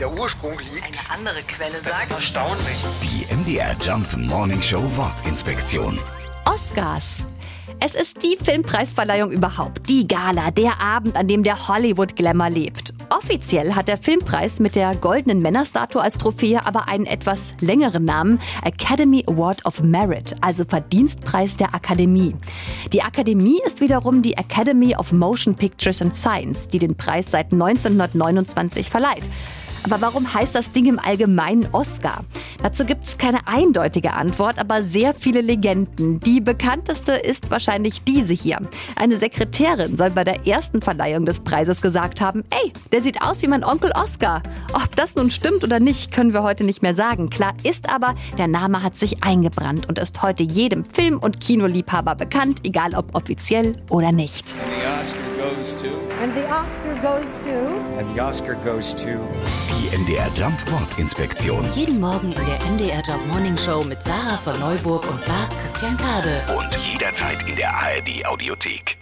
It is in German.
der Ursprung liegt. Eine andere Quelle Das ist sagt. erstaunlich. Die MDR Jump Morning Show Wortinspektion. Oscars. Es ist die Filmpreisverleihung überhaupt. Die Gala, der Abend, an dem der Hollywood-Glamour lebt. Offiziell hat der Filmpreis mit der goldenen Männerstatue als Trophäe aber einen etwas längeren Namen. Academy Award of Merit, also Verdienstpreis der Akademie. Die Akademie ist wiederum die Academy of Motion Pictures and Science, die den Preis seit 1929 verleiht. Aber warum heißt das Ding im Allgemeinen Oscar? Dazu gibt es keine eindeutige Antwort, aber sehr viele Legenden. Die bekannteste ist wahrscheinlich diese hier. Eine Sekretärin soll bei der ersten Verleihung des Preises gesagt haben, ey, der sieht aus wie mein Onkel Oscar. Ob das nun stimmt oder nicht, können wir heute nicht mehr sagen. Klar ist aber, der Name hat sich eingebrannt und ist heute jedem Film- und Kinoliebhaber bekannt, egal ob offiziell oder nicht. And the Oscar goes to. And the Oscar goes to. Die MDR Jump Wortinspektion. Jeden Morgen in der MDR Job Morning Show mit Sarah von Neuburg und Lars Christian Kade. Und jederzeit in der ARD Audiothek.